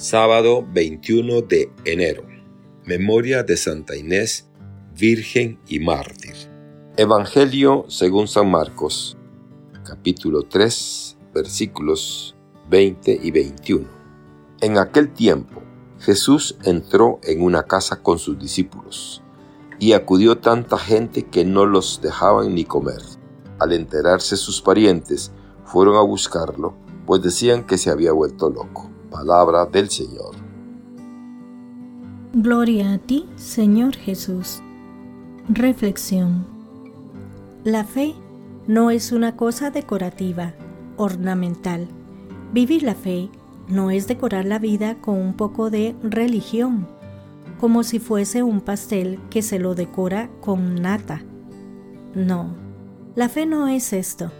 Sábado 21 de enero. Memoria de Santa Inés, Virgen y Mártir. Evangelio según San Marcos, capítulo 3, versículos 20 y 21. En aquel tiempo, Jesús entró en una casa con sus discípulos, y acudió tanta gente que no los dejaban ni comer. Al enterarse sus parientes, fueron a buscarlo, pues decían que se había vuelto loco. Palabra del Señor. Gloria a ti, Señor Jesús. Reflexión. La fe no es una cosa decorativa, ornamental. Vivir la fe no es decorar la vida con un poco de religión, como si fuese un pastel que se lo decora con nata. No, la fe no es esto.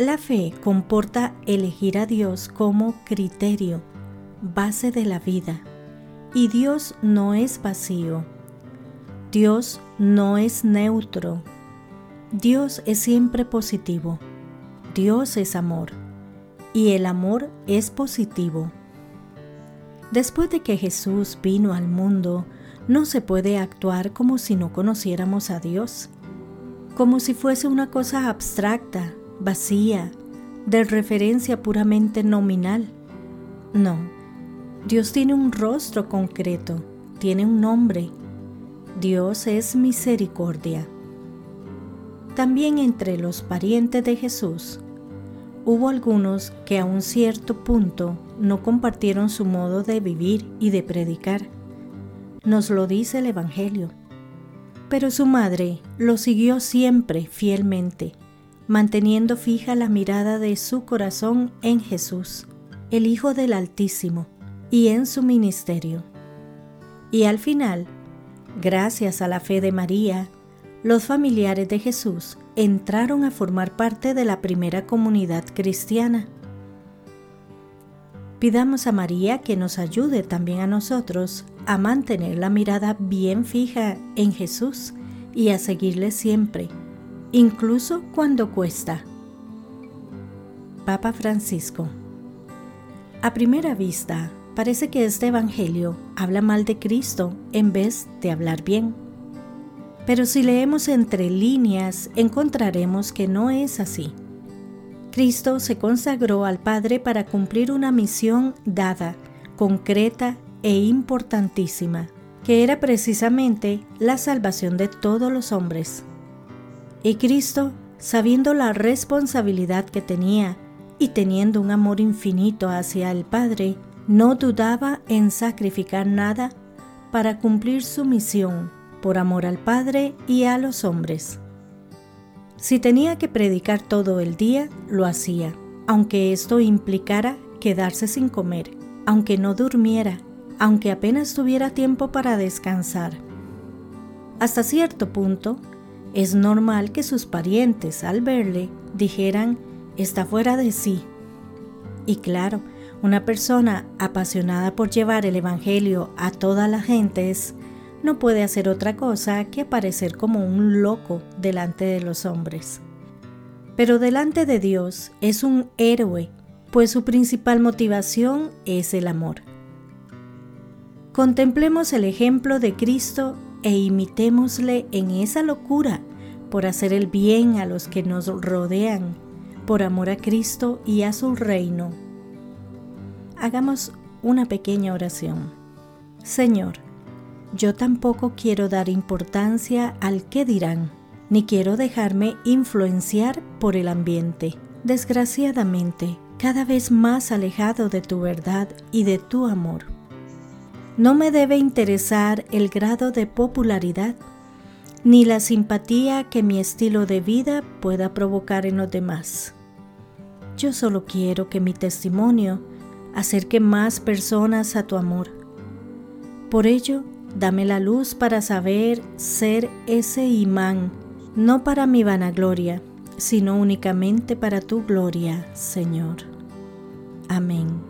La fe comporta elegir a Dios como criterio, base de la vida. Y Dios no es vacío. Dios no es neutro. Dios es siempre positivo. Dios es amor. Y el amor es positivo. Después de que Jesús vino al mundo, no se puede actuar como si no conociéramos a Dios, como si fuese una cosa abstracta, vacía, de referencia puramente nominal. No, Dios tiene un rostro concreto, tiene un nombre. Dios es misericordia. También entre los parientes de Jesús hubo algunos que a un cierto punto no compartieron su modo de vivir y de predicar. Nos lo dice el Evangelio. Pero su madre lo siguió siempre fielmente manteniendo fija la mirada de su corazón en Jesús, el Hijo del Altísimo, y en su ministerio. Y al final, gracias a la fe de María, los familiares de Jesús entraron a formar parte de la primera comunidad cristiana. Pidamos a María que nos ayude también a nosotros a mantener la mirada bien fija en Jesús y a seguirle siempre incluso cuando cuesta. Papa Francisco. A primera vista, parece que este Evangelio habla mal de Cristo en vez de hablar bien. Pero si leemos entre líneas, encontraremos que no es así. Cristo se consagró al Padre para cumplir una misión dada, concreta e importantísima, que era precisamente la salvación de todos los hombres. Y Cristo, sabiendo la responsabilidad que tenía y teniendo un amor infinito hacia el Padre, no dudaba en sacrificar nada para cumplir su misión por amor al Padre y a los hombres. Si tenía que predicar todo el día, lo hacía, aunque esto implicara quedarse sin comer, aunque no durmiera, aunque apenas tuviera tiempo para descansar. Hasta cierto punto, es normal que sus parientes al verle dijeran, está fuera de sí. Y claro, una persona apasionada por llevar el Evangelio a todas las gentes no puede hacer otra cosa que aparecer como un loco delante de los hombres. Pero delante de Dios es un héroe, pues su principal motivación es el amor. Contemplemos el ejemplo de Cristo e imitémosle en esa locura por hacer el bien a los que nos rodean, por amor a Cristo y a su reino. Hagamos una pequeña oración. Señor, yo tampoco quiero dar importancia al que dirán, ni quiero dejarme influenciar por el ambiente. Desgraciadamente, cada vez más alejado de tu verdad y de tu amor. No me debe interesar el grado de popularidad, ni la simpatía que mi estilo de vida pueda provocar en los demás. Yo solo quiero que mi testimonio acerque más personas a tu amor. Por ello, dame la luz para saber ser ese imán, no para mi vanagloria, sino únicamente para tu gloria, Señor. Amén.